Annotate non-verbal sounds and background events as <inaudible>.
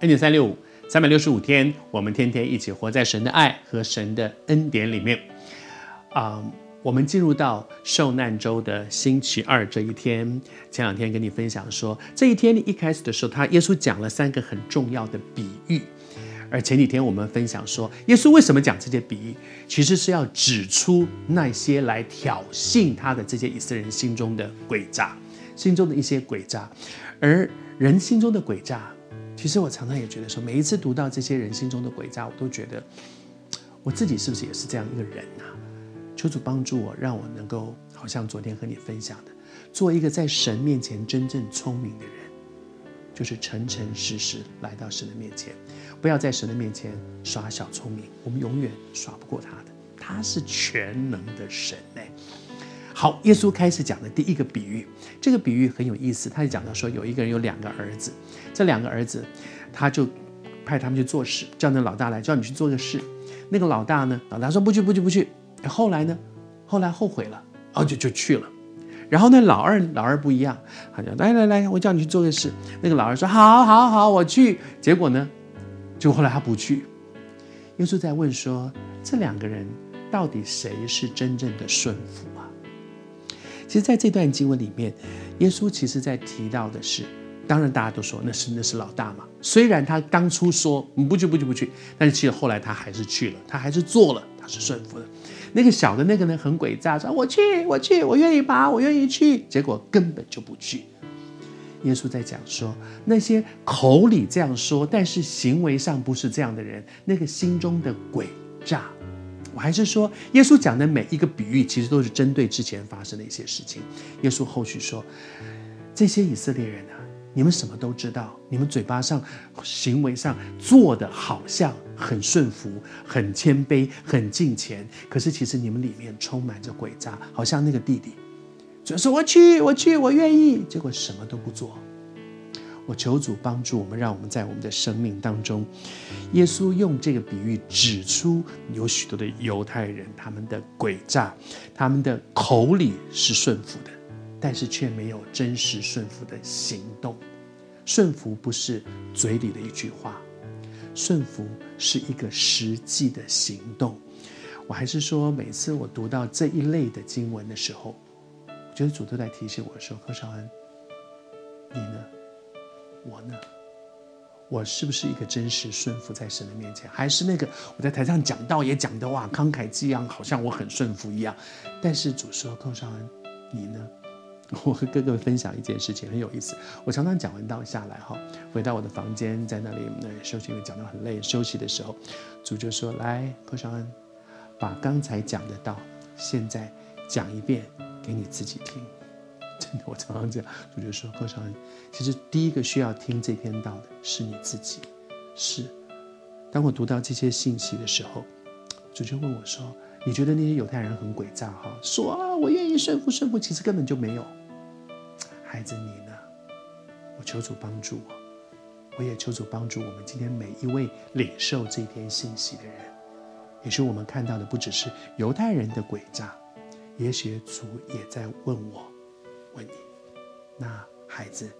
恩典三六五，三百六十五天，我们天天一起活在神的爱和神的恩典里面。啊、我们进入到受难周的星期二这一天。前两天跟你分享说，这一天一开始的时候，他耶稣讲了三个很重要的比喻。而前几天我们分享说，耶稣为什么讲这些比喻，其实是要指出那些来挑衅他的这些以色列人心中的诡诈，心中的一些诡诈，而人心中的诡诈。其实我常常也觉得说，每一次读到这些人心中的诡诈，我都觉得我自己是不是也是这样一个人呐、求主帮助我，让我能够好像昨天和你分享的，做一个在神面前真正聪明的人，就是诚诚实实来到神的面前，不要在神的面前耍小聪明，我们永远耍不过他的，他是全能的神哎。好，耶稣开始讲的第一个比喻，这个比喻很有意思。他就讲到说，有一个人有两个儿子，这两个儿子，他就派他们去做事，叫那老大来，叫你去做个事。那个老大呢，老大说不去，不去，不去。后来呢，后来后悔了，然后就就去了。然后呢，老二老二不一样，他就来来来，我叫你去做个事。那个老二说好，好，好，我去。结果呢，就后来他不去。耶稣在问说，这两个人到底谁是真正的顺服啊？其实，在这段经文里面，耶稣其实在提到的是，当然大家都说那是那是老大嘛。虽然他当初说不去不去不去，但是其实后来他还是去了，他还是做了，他是顺服的。那个小的那个呢，很诡诈，说我去我去我愿意爬我愿意去，结果根本就不去。耶稣在讲说，那些口里这样说，但是行为上不是这样的人，那个心中的诡诈。我还是说，耶稣讲的每一个比喻，其实都是针对之前发生的一些事情。耶稣后续说：“这些以色列人啊，你们什么都知道，你们嘴巴上、行为上做的好像很顺服、很谦卑、很敬虔，可是其实你们里面充满着诡诈，好像那个弟弟，就说我去，我去，我愿意，结果什么都不做。”我求主帮助我们，让我们在我们的生命当中，耶稣用这个比喻指出有许多的犹太人，他们的诡诈，他们的口里是顺服的，但是却没有真实顺服的行动。顺服不是嘴里的一句话，顺服是一个实际的行动。我还是说，每次我读到这一类的经文的时候，我觉得主都在提醒我说：“何少恩，你呢？”我呢？我是不是一个真实顺服在神的面前，还是那个我在台上讲道也讲的哇慷慨激昂，好像我很顺服一样？但是主说：“寇绍恩，你呢？” <laughs> 我和哥哥分享一件事情很有意思。我常常讲完道下来哈，回到我的房间，在那里那休息，因为讲到很累，休息的时候，主就说：“来，寇绍恩，把刚才讲的道，现在讲一遍给你自己听。” <laughs> 我常常这样，主就说：“寇绍恩，其实第一个需要听这篇道的是你自己。是，当我读到这些信息的时候，主就问我说：‘你觉得那些犹太人很诡诈？哈，说啊，我愿意顺服顺服，其实根本就没有。’孩子，你呢？我求主帮助我，我也求主帮助我们今天每一位领受这篇信息的人。也许我们看到的不只是犹太人的诡诈，也许主也在问我。”问你，那孩子。